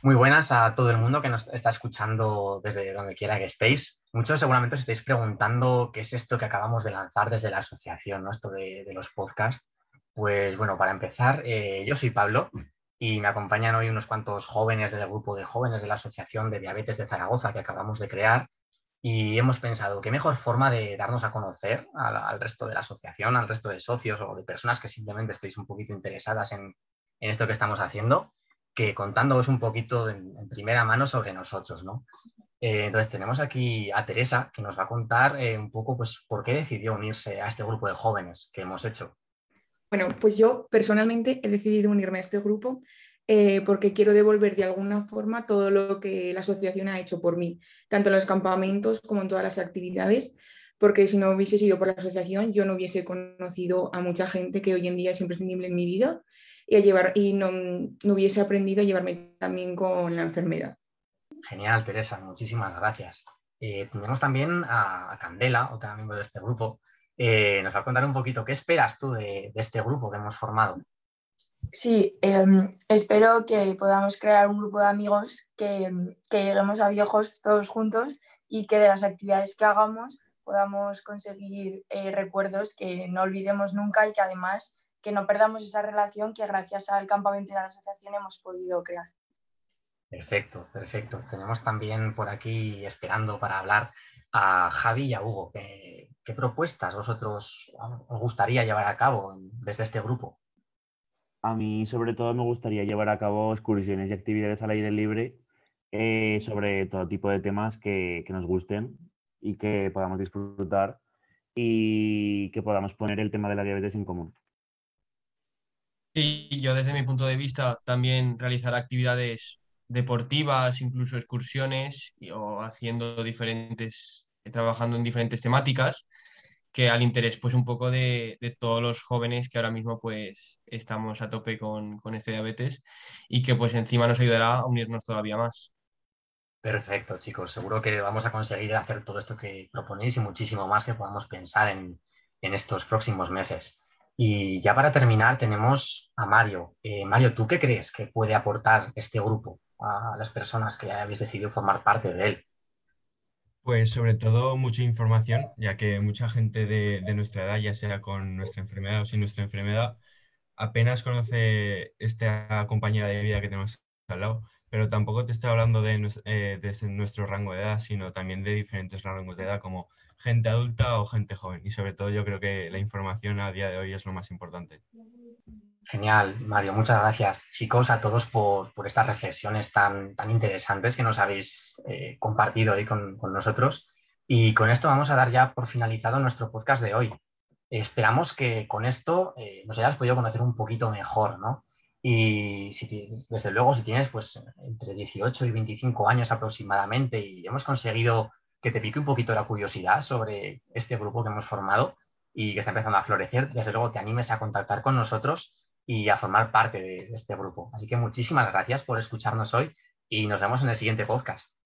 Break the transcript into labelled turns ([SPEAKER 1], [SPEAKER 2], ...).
[SPEAKER 1] Muy buenas a todo el mundo que nos está escuchando desde donde quiera que estéis. Muchos seguramente os estáis preguntando qué es esto que acabamos de lanzar desde la asociación, ¿no? esto de, los podcasts. Pues bueno, para empezar, eh, yo soy Pablo y me acompañan hoy unos cuantos jóvenes del grupo de jóvenes de la Asociación de Diabetes de Zaragoza que acabamos de crear y hemos pensado qué mejor forma de darnos a conocer al, resto de la asociación, al resto de socios o de personas que simplemente estéis un poquito interesadas en, en esto que estamos haciendo que contándoos un poquito en, primera mano sobre nosotros, ¿no? Eh, entonces tenemos aquí a Teresa que nos va a contar eh, un poco pues, por qué decidió unirse a este grupo de jóvenes que hemos hecho.
[SPEAKER 2] Bueno, pues yo personalmente he decidido unirme a este grupo eh, porque quiero devolver de alguna forma todo lo que la asociación ha hecho por mí, tanto en los campamentos como en todas las actividades, porque si no hubiese sido por la asociación yo no hubiese conocido a mucha gente que hoy en día es imprescindible en mi vida y, a llevar, y no, no hubiese aprendido a llevarme también con la enfermedad.
[SPEAKER 1] Genial, Teresa, muchísimas gracias. Eh, tenemos también a, Candela, otra miembro de este grupo. Eh, nos va a contar un poquito qué esperas tú de, este grupo que hemos formado.
[SPEAKER 3] Sí, em, espero que podamos crear un grupo de amigos, que, que, lleguemos a viejos todos juntos y que de las actividades que hagamos podamos conseguir eh, recuerdos que no olvidemos nunca y que además que no perdamos esa relación que gracias al campamento y a la asociación hemos podido crear.
[SPEAKER 1] Perfecto, perfecto. Tenemos también por aquí esperando para hablar a Javi y a Hugo. ¿Qué, propuestas vosotros os gustaría llevar a cabo desde este grupo?
[SPEAKER 4] A mí sobre todo me gustaría llevar a cabo excursiones y actividades al aire libre eh, sobre todo tipo de temas que, que nos gusten y que podamos disfrutar y que podamos poner el tema de la diabetes en común.
[SPEAKER 5] Y yo desde mi punto de vista también realizar actividades deportivas, incluso excursiones o haciendo diferentes, trabajando en diferentes temáticas que al interés pues un poco de, todos los jóvenes que ahora mismo pues estamos a tope con, con, este diabetes y que pues encima nos ayudará a unirnos todavía más.
[SPEAKER 1] Perfecto, chicos. Seguro que vamos a conseguir hacer todo esto que proponéis y muchísimo más que podamos pensar en, en estos próximos meses. Y ya para terminar tenemos a Mario. Eh, Mario, ¿tú qué crees que puede aportar este grupo a las personas que habéis decidido formar parte de él?
[SPEAKER 6] Pues sobre todo mucha información, ya que mucha gente de, nuestra edad, ya sea con nuestra enfermedad o sin nuestra enfermedad, apenas conoce esta compañera de vida que tenemos al lado, pero tampoco te estoy hablando de, eh, nuestro rango de edad, sino también de diferentes rangos de edad, como gente adulta o gente joven. Y sobre todo yo creo que la información a día de hoy es lo más importante.
[SPEAKER 1] Genial, Mario. Muchas gracias, chicos, a todos por, estas reflexiones tan, tan interesantes que nos habéis eh, compartido hoy con, nosotros. Y con esto vamos a dar ya por finalizado nuestro podcast de hoy. Esperamos que con esto eh, nos hayas podido conocer un poquito mejor, ¿no? Y si, desde luego, si tienes pues entre 18 y 25 años aproximadamente y hemos conseguido que te pique un poquito la curiosidad sobre este grupo que hemos formado y que está empezando a florecer, desde luego te animes a contactar con nosotros y a formar parte de, este grupo. Así que muchísimas gracias por escucharnos hoy y nos vemos en el siguiente podcast.